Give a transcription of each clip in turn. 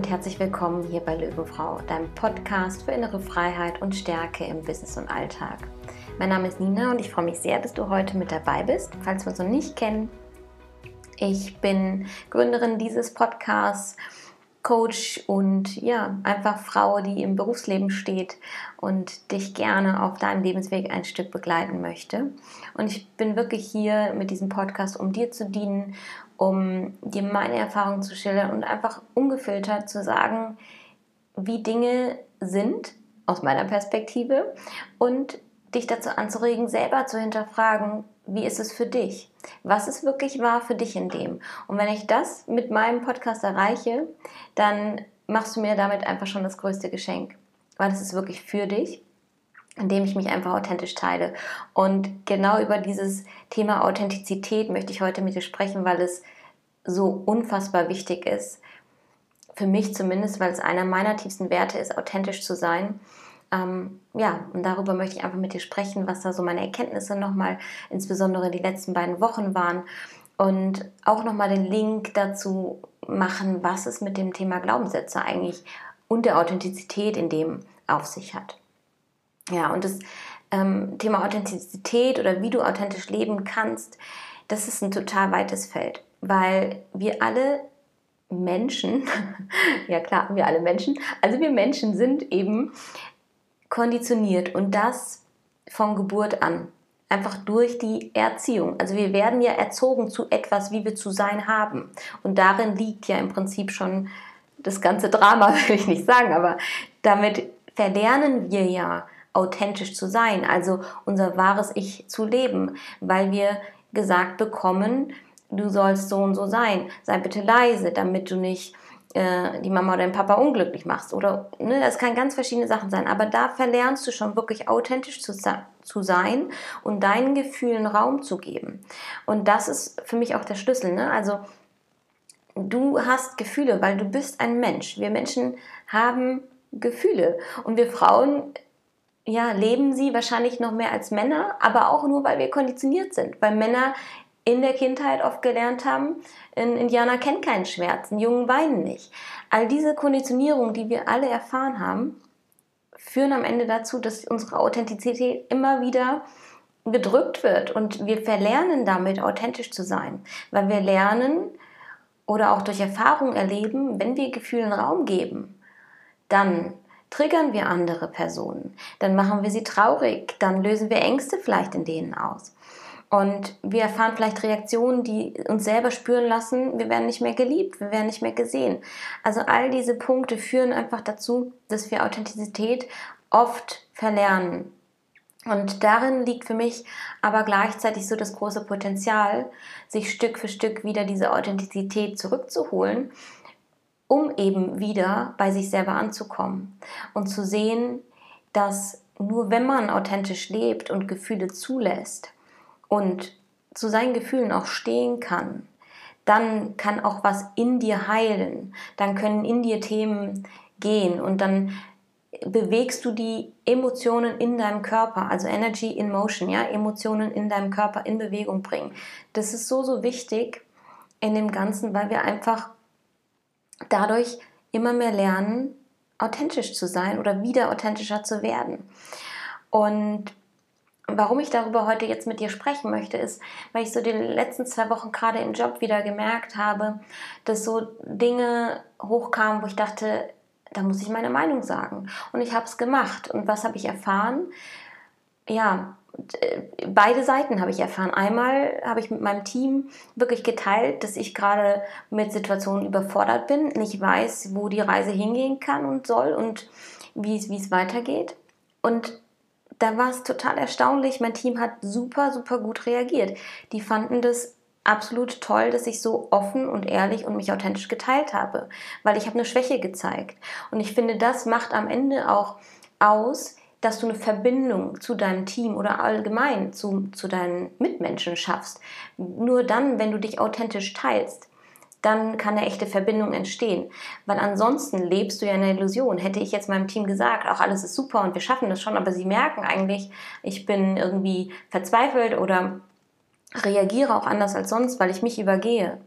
und herzlich willkommen hier bei Löwenfrau, deinem Podcast für innere Freiheit und Stärke im Business und Alltag. Mein Name ist Nina und ich freue mich sehr, dass du heute mit dabei bist. Falls wir uns noch nicht kennen, ich bin Gründerin dieses Podcasts, Coach und ja, einfach Frau, die im Berufsleben steht und dich gerne auf deinem Lebensweg ein Stück begleiten möchte. Und ich bin wirklich hier mit diesem Podcast, um dir zu dienen, um dir meine Erfahrungen zu schildern und einfach ungefiltert zu sagen, wie Dinge sind aus meiner Perspektive und dich dazu anzuregen, selber zu hinterfragen, wie ist es für dich? Was ist wirklich wahr für dich in dem? Und wenn ich das mit meinem Podcast erreiche, dann machst du mir damit einfach schon das größte Geschenk, weil es ist wirklich für dich indem ich mich einfach authentisch teile. Und genau über dieses Thema Authentizität möchte ich heute mit dir sprechen, weil es so unfassbar wichtig ist. Für mich zumindest, weil es einer meiner tiefsten Werte ist, authentisch zu sein. Ähm, ja, und darüber möchte ich einfach mit dir sprechen, was da so meine Erkenntnisse nochmal, insbesondere die letzten beiden Wochen waren. Und auch nochmal den Link dazu machen, was es mit dem Thema Glaubenssätze eigentlich und der Authentizität in dem auf sich hat. Ja, und das ähm, Thema Authentizität oder wie du authentisch leben kannst, das ist ein total weites Feld, weil wir alle Menschen, ja klar, wir alle Menschen, also wir Menschen sind eben konditioniert und das von Geburt an. Einfach durch die Erziehung. Also wir werden ja erzogen zu etwas, wie wir zu sein haben. Und darin liegt ja im Prinzip schon das ganze Drama, will ich nicht sagen, aber damit verlernen wir ja authentisch zu sein, also unser wahres Ich zu leben, weil wir gesagt bekommen, du sollst so und so sein, sei bitte leise, damit du nicht äh, die Mama oder den Papa unglücklich machst. Oder ne, das kann ganz verschiedene Sachen sein. Aber da verlernst du schon wirklich authentisch zu, zu sein und deinen Gefühlen Raum zu geben. Und das ist für mich auch der Schlüssel. Ne? Also du hast Gefühle, weil du bist ein Mensch. Wir Menschen haben Gefühle und wir Frauen ja, leben sie wahrscheinlich noch mehr als Männer, aber auch nur, weil wir konditioniert sind. Weil Männer in der Kindheit oft gelernt haben, ein Indianer kennt keinen Schmerz, ein Jungen weinen nicht. All diese Konditionierungen, die wir alle erfahren haben, führen am Ende dazu, dass unsere Authentizität immer wieder gedrückt wird und wir verlernen damit authentisch zu sein, weil wir lernen oder auch durch Erfahrung erleben, wenn wir Gefühlen Raum geben, dann triggern wir andere Personen, dann machen wir sie traurig, dann lösen wir Ängste vielleicht in denen aus. Und wir erfahren vielleicht Reaktionen, die uns selber spüren lassen, wir werden nicht mehr geliebt, wir werden nicht mehr gesehen. Also all diese Punkte führen einfach dazu, dass wir Authentizität oft verlernen. Und darin liegt für mich aber gleichzeitig so das große Potenzial, sich Stück für Stück wieder diese Authentizität zurückzuholen um eben wieder bei sich selber anzukommen und zu sehen, dass nur wenn man authentisch lebt und Gefühle zulässt und zu seinen Gefühlen auch stehen kann, dann kann auch was in dir heilen, dann können in dir Themen gehen und dann bewegst du die Emotionen in deinem Körper, also Energy in Motion, ja, Emotionen in deinem Körper in Bewegung bringen. Das ist so, so wichtig in dem Ganzen, weil wir einfach dadurch immer mehr lernen, authentisch zu sein oder wieder authentischer zu werden. Und warum ich darüber heute jetzt mit dir sprechen möchte, ist, weil ich so die letzten zwei Wochen gerade im Job wieder gemerkt habe, dass so Dinge hochkamen, wo ich dachte, da muss ich meine Meinung sagen. Und ich habe es gemacht. Und was habe ich erfahren? Ja, äh, beide Seiten habe ich erfahren. Einmal habe ich mit meinem Team wirklich geteilt, dass ich gerade mit Situationen überfordert bin, nicht weiß, wo die Reise hingehen kann und soll und wie es, wie es weitergeht. Und da war es total erstaunlich. Mein Team hat super, super gut reagiert. Die fanden das absolut toll, dass ich so offen und ehrlich und mich authentisch geteilt habe, weil ich habe eine Schwäche gezeigt. Und ich finde, das macht am Ende auch aus, dass du eine Verbindung zu deinem Team oder allgemein zu, zu deinen Mitmenschen schaffst. Nur dann, wenn du dich authentisch teilst, dann kann eine echte Verbindung entstehen. Weil ansonsten lebst du ja in der Illusion. Hätte ich jetzt meinem Team gesagt, auch alles ist super und wir schaffen das schon, aber sie merken eigentlich, ich bin irgendwie verzweifelt oder reagiere auch anders als sonst, weil ich mich übergehe.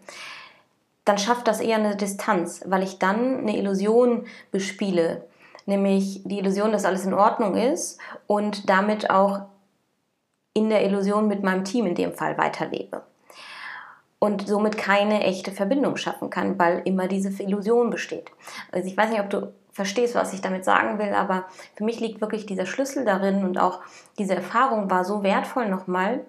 dann schafft das eher eine Distanz, weil ich dann eine Illusion bespiele, nämlich die Illusion, dass alles in Ordnung ist und damit auch in der Illusion mit meinem Team in dem Fall weiterlebe. Und somit keine echte Verbindung schaffen kann, weil immer diese Illusion besteht. Also ich weiß nicht, ob du verstehst, was ich damit sagen will, aber für mich liegt wirklich dieser Schlüssel darin und auch diese Erfahrung war so wertvoll nochmal,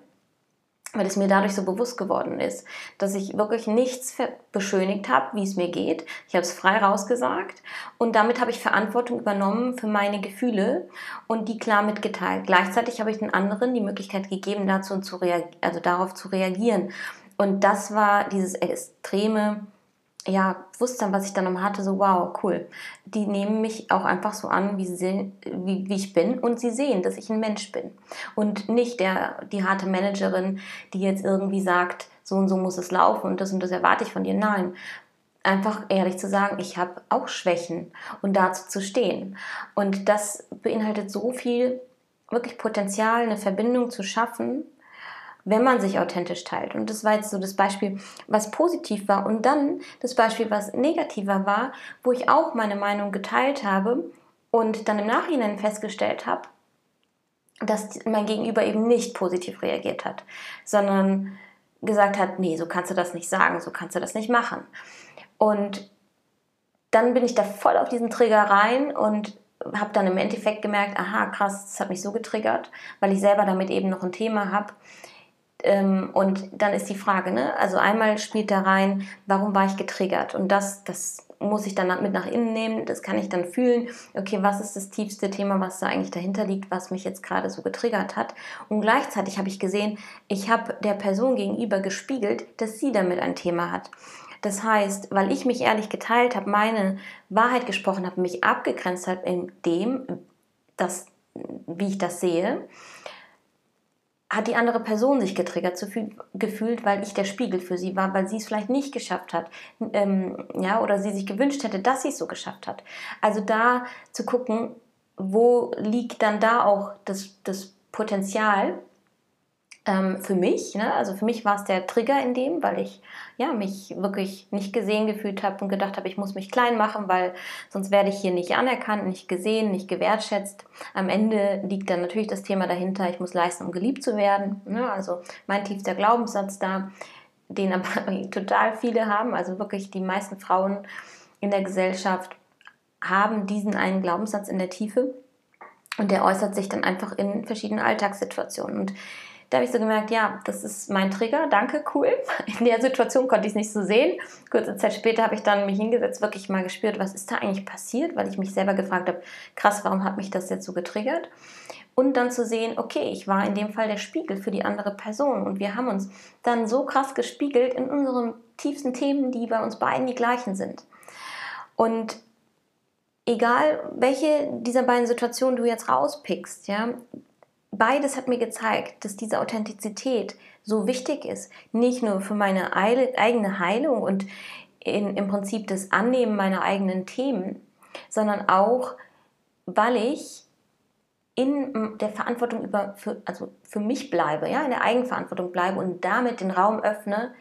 weil es mir dadurch so bewusst geworden ist, dass ich wirklich nichts beschönigt habe, wie es mir geht. Ich habe es frei rausgesagt und damit habe ich Verantwortung übernommen für meine Gefühle und die klar mitgeteilt. Gleichzeitig habe ich den anderen die Möglichkeit gegeben, dazu zu also darauf zu reagieren. Und das war dieses extreme ja, Bewusstsein, was ich dann noch hatte, so wow, cool. Die nehmen mich auch einfach so an, wie, sie, wie, wie ich bin und sie sehen, dass ich ein Mensch bin. Und nicht der, die harte Managerin, die jetzt irgendwie sagt, so und so muss es laufen und das und das erwarte ich von dir. Nein, einfach ehrlich zu sagen, ich habe auch Schwächen und dazu zu stehen. Und das beinhaltet so viel wirklich Potenzial, eine Verbindung zu schaffen wenn man sich authentisch teilt. Und das war jetzt so das Beispiel, was positiv war. Und dann das Beispiel, was negativer war, wo ich auch meine Meinung geteilt habe und dann im Nachhinein festgestellt habe, dass mein Gegenüber eben nicht positiv reagiert hat, sondern gesagt hat, nee, so kannst du das nicht sagen, so kannst du das nicht machen. Und dann bin ich da voll auf diesen Trigger rein und habe dann im Endeffekt gemerkt, aha, krass, das hat mich so getriggert, weil ich selber damit eben noch ein Thema habe, ähm, und dann ist die Frage, ne? also einmal spielt da rein, warum war ich getriggert? Und das, das muss ich dann mit nach innen nehmen, das kann ich dann fühlen, okay, was ist das tiefste Thema, was da eigentlich dahinter liegt, was mich jetzt gerade so getriggert hat. Und gleichzeitig habe ich gesehen, ich habe der Person gegenüber gespiegelt, dass sie damit ein Thema hat. Das heißt, weil ich mich ehrlich geteilt habe, meine Wahrheit gesprochen habe, mich abgegrenzt habe in dem, das, wie ich das sehe, hat die andere Person sich getriggert gefühlt, weil ich der Spiegel für sie war, weil sie es vielleicht nicht geschafft hat, ähm, ja, oder sie sich gewünscht hätte, dass sie es so geschafft hat. Also da zu gucken, wo liegt dann da auch das, das Potenzial, ähm, für mich, ne? also für mich war es der Trigger in dem, weil ich ja, mich wirklich nicht gesehen gefühlt habe und gedacht habe, ich muss mich klein machen, weil sonst werde ich hier nicht anerkannt, nicht gesehen, nicht gewertschätzt. Am Ende liegt dann natürlich das Thema dahinter, ich muss leisten, um geliebt zu werden. Ne? Also mein tiefster Glaubenssatz da, den aber total viele haben, also wirklich die meisten Frauen in der Gesellschaft haben diesen einen Glaubenssatz in der Tiefe und der äußert sich dann einfach in verschiedenen Alltagssituationen. Und da habe ich so gemerkt, ja, das ist mein Trigger, danke, cool. In der Situation konnte ich es nicht so sehen. Kurze Zeit später habe ich dann mich hingesetzt, wirklich mal gespürt, was ist da eigentlich passiert, weil ich mich selber gefragt habe, krass, warum hat mich das jetzt so getriggert? Und dann zu sehen, okay, ich war in dem Fall der Spiegel für die andere Person und wir haben uns dann so krass gespiegelt in unseren tiefsten Themen, die bei uns beiden die gleichen sind. Und egal welche dieser beiden Situationen du jetzt rauspickst, ja, beides hat mir gezeigt, dass diese Authentizität so wichtig ist. Nicht nur für meine eigene Heilung und in, im Prinzip das Annehmen meiner eigenen Themen, sondern auch, weil ich in der Verantwortung über, für, also für mich bleibe, ja, in der Eigenverantwortung bleibe und damit den Raum öffne,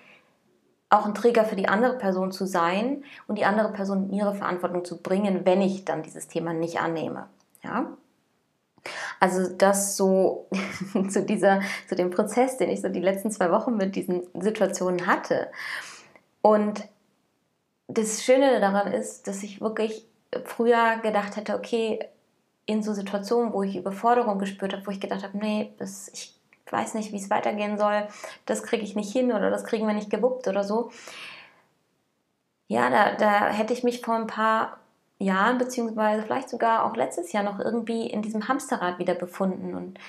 auch ein Trigger für die andere Person zu sein und die andere Person in ihre Verantwortung zu bringen, wenn ich dann dieses Thema nicht annehme. Ja? Also das so zu dieser, zu dem Prozess, den ich so die letzten zwei Wochen mit diesen Situationen hatte. Und das Schöne daran ist, dass ich wirklich früher gedacht hätte, okay, in so Situationen, wo ich Überforderung gespürt habe, wo ich gedacht habe, nee, das, ich weiß nicht, wie es weitergehen soll, das kriege ich nicht hin oder das kriegen wir nicht gewuppt oder so. Ja, da, da hätte ich mich vor ein paar Jahren, beziehungsweise vielleicht sogar auch letztes Jahr noch irgendwie in diesem Hamsterrad wieder befunden und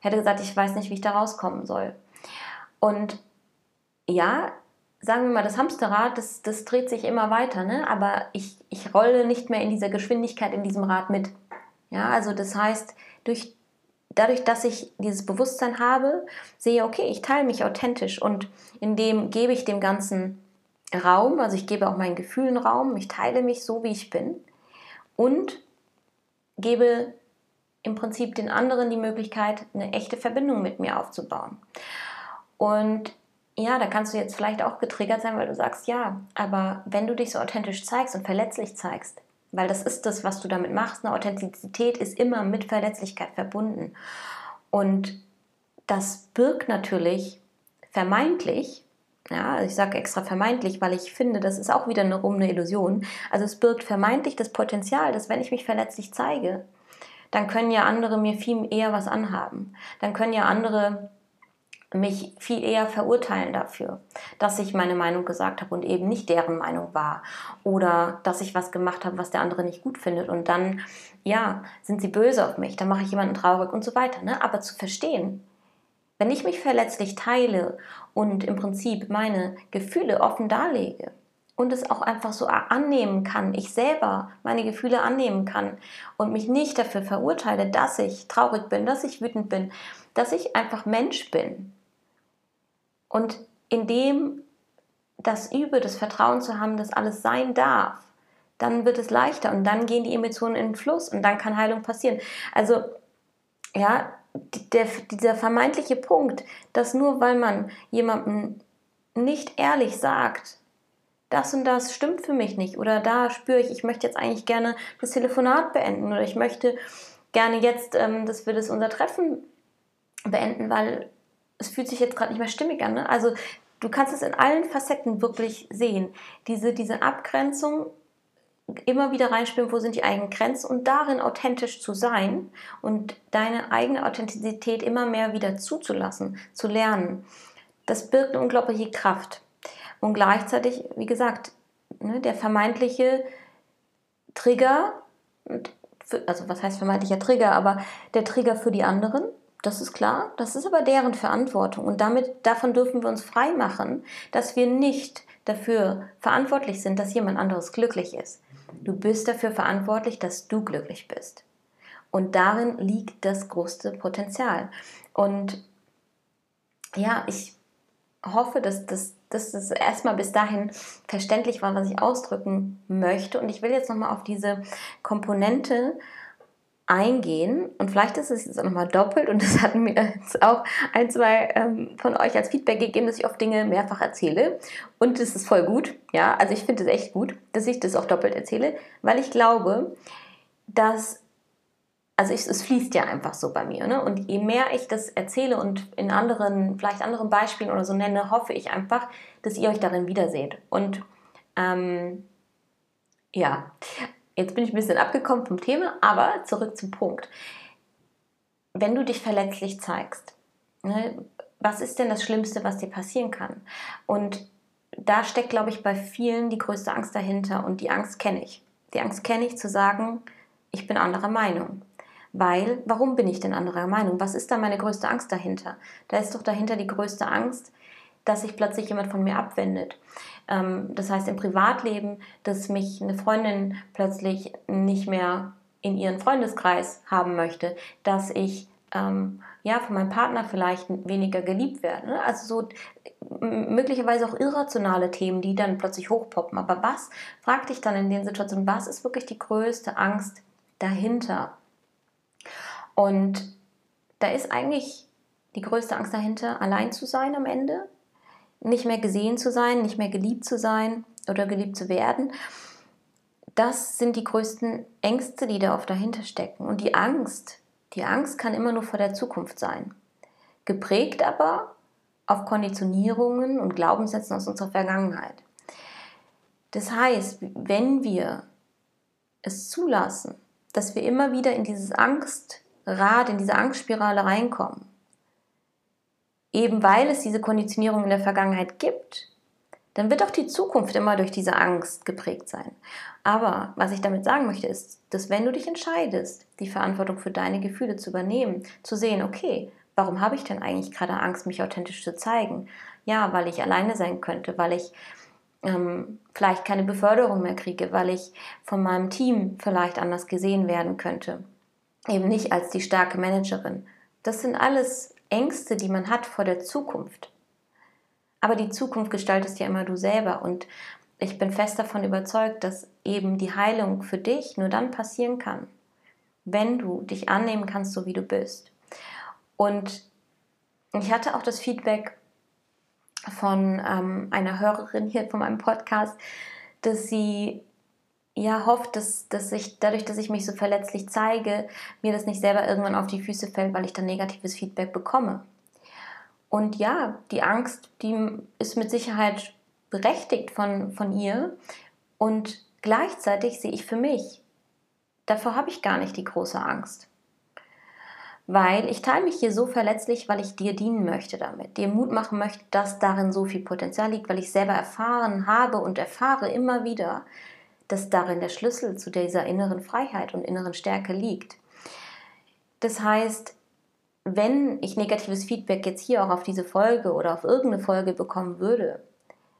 hätte gesagt, ich weiß nicht, wie ich da rauskommen soll. Und ja, sagen wir mal, das Hamsterrad, das, das dreht sich immer weiter, ne? aber ich, ich rolle nicht mehr in dieser Geschwindigkeit in diesem Rad mit. Ja, also das heißt, durch, dadurch, dass ich dieses Bewusstsein habe, sehe, okay, ich teile mich authentisch und in dem gebe ich dem Ganzen Raum, also ich gebe auch meinen Gefühlen Raum, ich teile mich so, wie ich bin und gebe im Prinzip den anderen die Möglichkeit, eine echte Verbindung mit mir aufzubauen. Und ja, da kannst du jetzt vielleicht auch getriggert sein, weil du sagst, ja, aber wenn du dich so authentisch zeigst und verletzlich zeigst, weil das ist das, was du damit machst, eine Authentizität ist immer mit Verletzlichkeit verbunden. Und das birgt natürlich vermeintlich, ja, also ich sage extra vermeintlich, weil ich finde, das ist auch wieder eine rum eine Illusion. Also es birgt vermeintlich das Potenzial, dass wenn ich mich verletzlich zeige, dann können ja andere mir viel eher was anhaben. Dann können ja andere mich viel eher verurteilen dafür, dass ich meine Meinung gesagt habe und eben nicht deren Meinung war oder dass ich was gemacht habe, was der andere nicht gut findet und dann ja, sind sie böse auf mich, dann mache ich jemanden traurig und so weiter, ne? Aber zu verstehen, wenn ich mich verletzlich teile und im Prinzip meine Gefühle offen darlege, und es auch einfach so annehmen kann, ich selber meine Gefühle annehmen kann und mich nicht dafür verurteile, dass ich traurig bin, dass ich wütend bin, dass ich einfach Mensch bin, und indem das übe, das Vertrauen zu haben, dass alles sein darf, dann wird es leichter und dann gehen die Emotionen in den Fluss und dann kann Heilung passieren. Also, ja, der, dieser vermeintliche Punkt, dass nur weil man jemandem nicht ehrlich sagt, das und das stimmt für mich nicht oder da spüre ich, ich möchte jetzt eigentlich gerne das Telefonat beenden oder ich möchte gerne jetzt, ähm, dass wir das unser Treffen beenden, weil es fühlt sich jetzt gerade nicht mehr stimmig an. Ne? Also du kannst es in allen Facetten wirklich sehen. Diese, diese Abgrenzung immer wieder reinspielen, wo sind die eigenen Grenzen und darin authentisch zu sein und deine eigene Authentizität immer mehr wieder zuzulassen, zu lernen. Das birgt eine unglaubliche Kraft. Und gleichzeitig, wie gesagt, ne, der vermeintliche Trigger, also was heißt vermeintlicher Trigger, aber der Trigger für die anderen, das ist klar. Das ist aber deren Verantwortung. Und damit, davon dürfen wir uns frei machen, dass wir nicht dafür verantwortlich sind, dass jemand anderes glücklich ist. Du bist dafür verantwortlich, dass du glücklich bist. Und darin liegt das größte Potenzial. Und ja, ich hoffe, dass das, dass das erstmal bis dahin verständlich war, was ich ausdrücken möchte. Und ich will jetzt nochmal auf diese Komponente eingehen. Und vielleicht ist es jetzt auch nochmal doppelt und das hatten mir jetzt auch ein, zwei ähm, von euch als Feedback gegeben, dass ich oft Dinge mehrfach erzähle. Und das ist voll gut. Ja, also ich finde es echt gut, dass ich das auch doppelt erzähle, weil ich glaube, dass also ich, es fließt ja einfach so bei mir. Ne? Und je mehr ich das erzähle und in anderen, vielleicht anderen Beispielen oder so nenne, hoffe ich einfach, dass ihr euch darin wiederseht. Und ähm, ja, Jetzt bin ich ein bisschen abgekommen vom Thema, aber zurück zum Punkt. Wenn du dich verletzlich zeigst, ne, was ist denn das Schlimmste, was dir passieren kann? Und da steckt, glaube ich, bei vielen die größte Angst dahinter und die Angst kenne ich. Die Angst kenne ich zu sagen, ich bin anderer Meinung. Weil, warum bin ich denn anderer Meinung? Was ist da meine größte Angst dahinter? Da ist doch dahinter die größte Angst, dass sich plötzlich jemand von mir abwendet. Ähm, das heißt im Privatleben, dass mich eine Freundin plötzlich nicht mehr in ihren Freundeskreis haben möchte, dass ich ähm, ja von meinem Partner vielleicht weniger geliebt werde. Ne? Also so möglicherweise auch irrationale Themen, die dann plötzlich hochpoppen. Aber was, frag dich dann in den Situationen, was ist wirklich die größte Angst dahinter? Und da ist eigentlich die größte Angst dahinter, allein zu sein am Ende, nicht mehr gesehen zu sein, nicht mehr geliebt zu sein oder geliebt zu werden. Das sind die größten Ängste, die da oft dahinter stecken. Und die Angst, die Angst kann immer nur vor der Zukunft sein. Geprägt aber auf Konditionierungen und Glaubenssätzen aus unserer Vergangenheit. Das heißt, wenn wir es zulassen, dass wir immer wieder in dieses Angstrad, in diese Angstspirale reinkommen, eben weil es diese Konditionierung in der Vergangenheit gibt, dann wird auch die Zukunft immer durch diese Angst geprägt sein. Aber was ich damit sagen möchte, ist, dass wenn du dich entscheidest, die Verantwortung für deine Gefühle zu übernehmen, zu sehen, okay, warum habe ich denn eigentlich gerade Angst, mich authentisch zu zeigen? Ja, weil ich alleine sein könnte, weil ich ähm, vielleicht keine Beförderung mehr kriege, weil ich von meinem Team vielleicht anders gesehen werden könnte. Eben nicht als die starke Managerin. Das sind alles Ängste, die man hat vor der Zukunft. Aber die Zukunft gestaltest ja immer du selber und ich bin fest davon überzeugt, dass eben die Heilung für dich nur dann passieren kann, wenn du dich annehmen kannst, so wie du bist. Und ich hatte auch das Feedback, von ähm, einer Hörerin hier von meinem Podcast, dass sie ja hofft, dass, dass ich dadurch, dass ich mich so verletzlich zeige, mir das nicht selber irgendwann auf die Füße fällt, weil ich dann negatives Feedback bekomme. Und ja, die Angst, die ist mit Sicherheit berechtigt von, von ihr. Und gleichzeitig sehe ich für mich, davor habe ich gar nicht die große Angst. Weil ich teile mich hier so verletzlich, weil ich dir dienen möchte damit, dir Mut machen möchte, dass darin so viel Potenzial liegt, weil ich selber erfahren habe und erfahre immer wieder, dass darin der Schlüssel zu dieser inneren Freiheit und inneren Stärke liegt. Das heißt, wenn ich negatives Feedback jetzt hier auch auf diese Folge oder auf irgendeine Folge bekommen würde,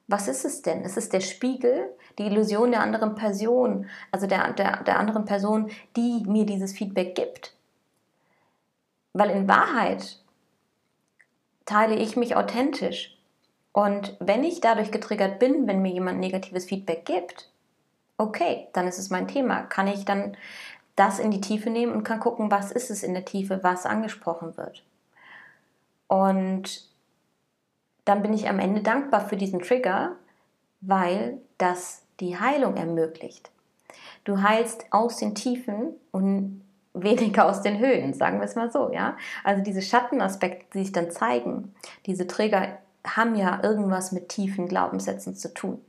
was ist es denn? Es ist der Spiegel, die Illusion der anderen Person, also der, der, der anderen Person, die mir dieses Feedback gibt. Weil in Wahrheit teile ich mich authentisch. Und wenn ich dadurch getriggert bin, wenn mir jemand negatives Feedback gibt, okay, dann ist es mein Thema. Kann ich dann das in die Tiefe nehmen und kann gucken, was ist es in der Tiefe, was angesprochen wird. Und dann bin ich am Ende dankbar für diesen Trigger, weil das die Heilung ermöglicht. Du heilst aus den Tiefen und weniger aus den Höhen, sagen wir es mal so, ja. Also diese Schattenaspekte, die sich dann zeigen, diese Trigger haben ja irgendwas mit tiefen Glaubenssätzen zu tun.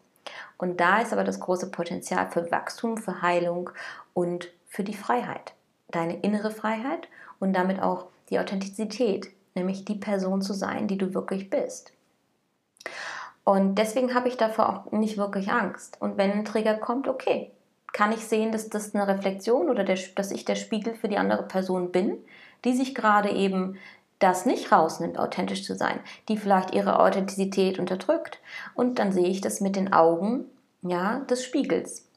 Und da ist aber das große Potenzial für Wachstum, für Heilung und für die Freiheit. Deine innere Freiheit und damit auch die Authentizität, nämlich die Person zu sein, die du wirklich bist. Und deswegen habe ich davor auch nicht wirklich Angst. Und wenn ein Trigger kommt, okay, kann ich sehen, dass das eine Reflexion oder der, dass ich der Spiegel für die andere Person bin, die sich gerade eben das nicht rausnimmt, authentisch zu sein, die vielleicht ihre Authentizität unterdrückt. Und dann sehe ich das mit den Augen ja, des Spiegels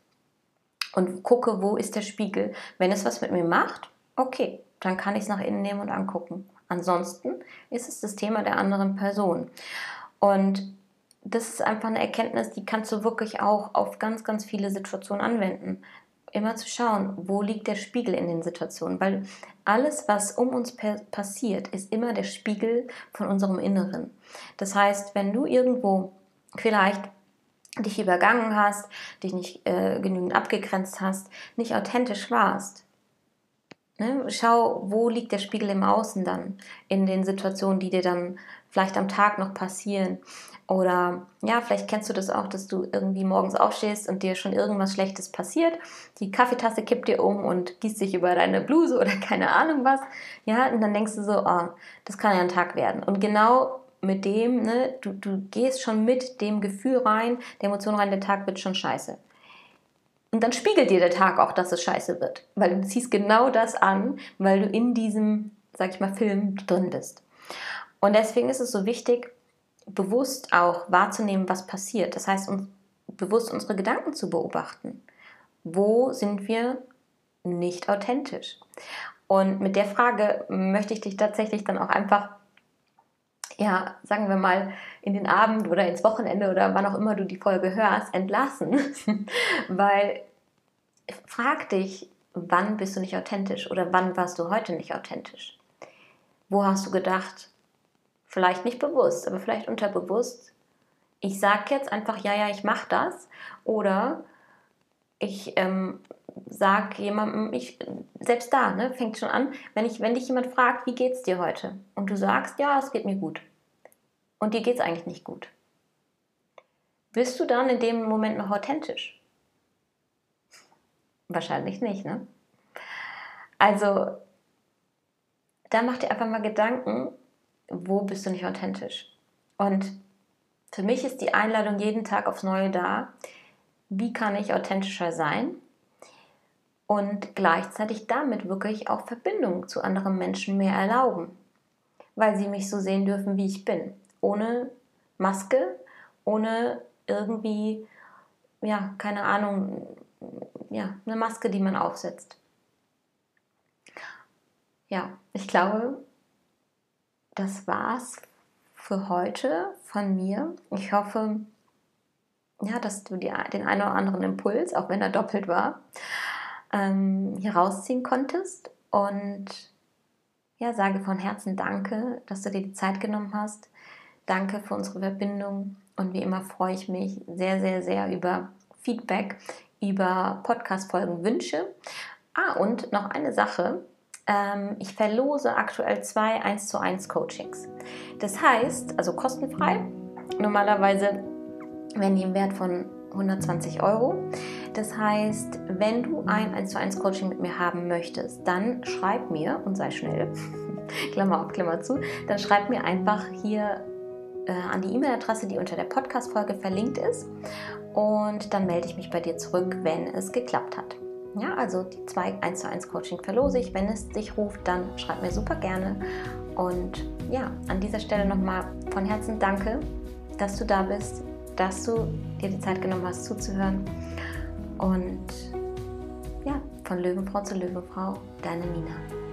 und gucke, wo ist der Spiegel. Wenn es was mit mir macht, okay, dann kann ich es nach innen nehmen und angucken. Ansonsten ist es das Thema der anderen Person. Und das ist einfach eine Erkenntnis, die kannst du wirklich auch auf ganz, ganz viele Situationen anwenden. Immer zu schauen, wo liegt der Spiegel in den Situationen, weil alles, was um uns passiert, ist immer der Spiegel von unserem Inneren. Das heißt, wenn du irgendwo vielleicht dich übergangen hast, dich nicht äh, genügend abgegrenzt hast, nicht authentisch warst, ne? schau, wo liegt der Spiegel im Außen dann in den Situationen, die dir dann vielleicht am Tag noch passieren. Oder ja, vielleicht kennst du das auch, dass du irgendwie morgens aufstehst und dir schon irgendwas Schlechtes passiert. Die Kaffeetasse kippt dir um und gießt sich über deine Bluse oder keine Ahnung was. Ja, und dann denkst du so, oh, das kann ja ein Tag werden. Und genau mit dem, ne, du, du gehst schon mit dem Gefühl rein, der Emotion rein, der Tag wird schon scheiße. Und dann spiegelt dir der Tag auch, dass es scheiße wird. Weil du ziehst genau das an, weil du in diesem, sag ich mal, Film drin bist. Und deswegen ist es so wichtig, bewusst auch wahrzunehmen, was passiert. Das heißt, uns bewusst unsere Gedanken zu beobachten. Wo sind wir nicht authentisch? Und mit der Frage möchte ich dich tatsächlich dann auch einfach, ja, sagen wir mal, in den Abend oder ins Wochenende oder wann auch immer du die Folge hörst, entlassen. Weil frag dich, wann bist du nicht authentisch oder wann warst du heute nicht authentisch? Wo hast du gedacht, Vielleicht nicht bewusst, aber vielleicht unterbewusst. Ich sage jetzt einfach, ja, ja, ich mache das. Oder ich ähm, sage jemandem, ich, selbst da, ne, fängt schon an, wenn, ich, wenn dich jemand fragt, wie geht's dir heute? Und du sagst, ja, es geht mir gut. Und dir geht es eigentlich nicht gut. Bist du dann in dem Moment noch authentisch? Wahrscheinlich nicht, ne? Also, da mach dir einfach mal Gedanken, wo bist du nicht authentisch? Und für mich ist die Einladung jeden Tag aufs Neue da, wie kann ich authentischer sein und gleichzeitig damit wirklich auch Verbindung zu anderen Menschen mehr erlauben, weil sie mich so sehen dürfen, wie ich bin, ohne Maske, ohne irgendwie, ja, keine Ahnung, ja, eine Maske, die man aufsetzt. Ja, ich glaube, das war's für heute von mir. Ich hoffe, ja, dass du die, den einen oder anderen Impuls, auch wenn er doppelt war, ähm, hier rausziehen konntest. Und ja, sage von Herzen Danke, dass du dir die Zeit genommen hast, Danke für unsere Verbindung und wie immer freue ich mich sehr, sehr, sehr über Feedback, über Podcast-Folgen Wünsche. Ah, und noch eine Sache. Ähm, ich verlose aktuell zwei 1 zu 1 Coachings. Das heißt, also kostenfrei. Normalerweise werden die im Wert von 120 Euro. Das heißt, wenn du ein 1 zu 1 Coaching mit mir haben möchtest, dann schreib mir und sei schnell, Klammer auf, Klammer zu, dann schreib mir einfach hier äh, an die E-Mail-Adresse, die unter der Podcast-Folge verlinkt ist. Und dann melde ich mich bei dir zurück, wenn es geklappt hat. Ja, also die zwei 1 zu 1 Coaching verlose ich. Wenn es dich ruft, dann schreib mir super gerne. Und ja, an dieser Stelle nochmal von Herzen danke, dass du da bist, dass du dir die Zeit genommen hast zuzuhören. Und ja, von Löwenfrau zu Löwenfrau, deine Nina.